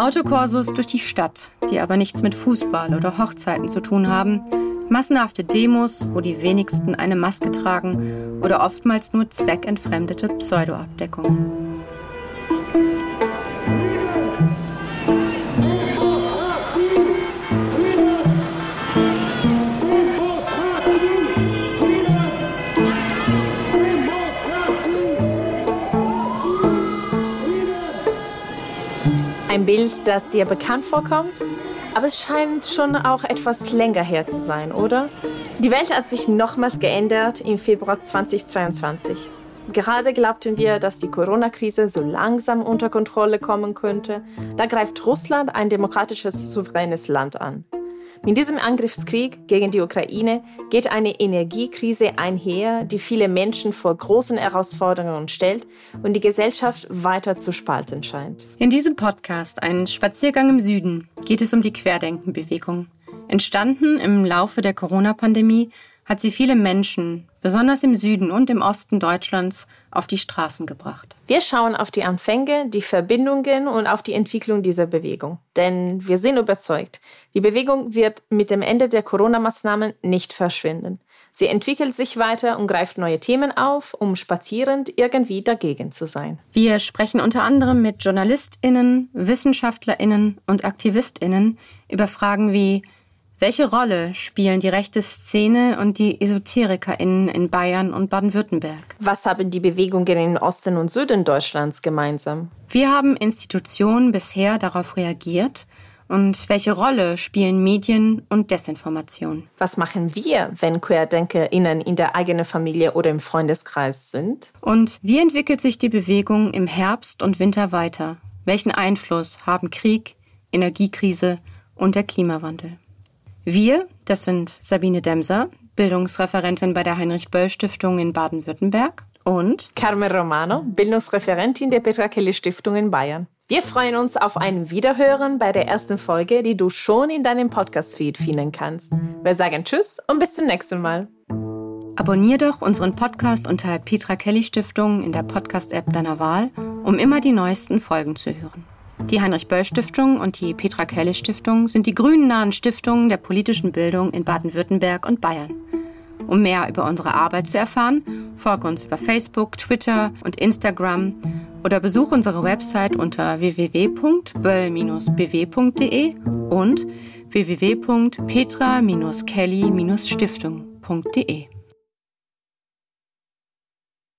Autokorsos durch die Stadt, die aber nichts mit Fußball oder Hochzeiten zu tun haben, massenhafte Demos, wo die wenigsten eine Maske tragen oder oftmals nur zweckentfremdete Pseudoabdeckung. Ein Bild, das dir bekannt vorkommt? Aber es scheint schon auch etwas länger her zu sein, oder? Die Welt hat sich nochmals geändert im Februar 2022. Gerade glaubten wir, dass die Corona-Krise so langsam unter Kontrolle kommen könnte. Da greift Russland ein demokratisches, souveränes Land an. Mit diesem Angriffskrieg gegen die Ukraine geht eine Energiekrise einher, die viele Menschen vor großen Herausforderungen stellt und die Gesellschaft weiter zu spalten scheint. In diesem Podcast, ein Spaziergang im Süden, geht es um die Querdenkenbewegung. Entstanden im Laufe der Corona-Pandemie hat sie viele Menschen, besonders im Süden und im Osten Deutschlands, auf die Straßen gebracht. Wir schauen auf die Anfänge, die Verbindungen und auf die Entwicklung dieser Bewegung. Denn wir sind überzeugt, die Bewegung wird mit dem Ende der Corona-Maßnahmen nicht verschwinden. Sie entwickelt sich weiter und greift neue Themen auf, um spazierend irgendwie dagegen zu sein. Wir sprechen unter anderem mit JournalistInnen, WissenschaftlerInnen und AktivistInnen über Fragen wie welche Rolle spielen die rechte Szene und die EsoterikerInnen in Bayern und Baden-Württemberg? Was haben die Bewegungen in Osten und Süden Deutschlands gemeinsam? Wie haben Institutionen bisher darauf reagiert? Und welche Rolle spielen Medien und Desinformation? Was machen wir, wenn QuerdenkerInnen in der eigenen Familie oder im Freundeskreis sind? Und wie entwickelt sich die Bewegung im Herbst und Winter weiter? Welchen Einfluss haben Krieg, Energiekrise und der Klimawandel? Wir, das sind Sabine Demser, Bildungsreferentin bei der Heinrich-Böll-Stiftung in Baden-Württemberg und Carmen Romano, Bildungsreferentin der Petra Kelly Stiftung in Bayern. Wir freuen uns auf ein Wiederhören bei der ersten Folge, die du schon in deinem Podcast-Feed finden kannst. Wir sagen Tschüss und bis zum nächsten Mal. Abonnier doch unseren Podcast unter Petra Kelly Stiftung in der Podcast-App deiner Wahl, um immer die neuesten Folgen zu hören. Die Heinrich-Böll-Stiftung und die Petra Kelly-Stiftung sind die grünennahen Stiftungen der politischen Bildung in Baden-Württemberg und Bayern. Um mehr über unsere Arbeit zu erfahren, folge uns über Facebook, Twitter und Instagram oder besuche unsere Website unter www.böll-bw.de und www.petra-kelly-stiftung.de.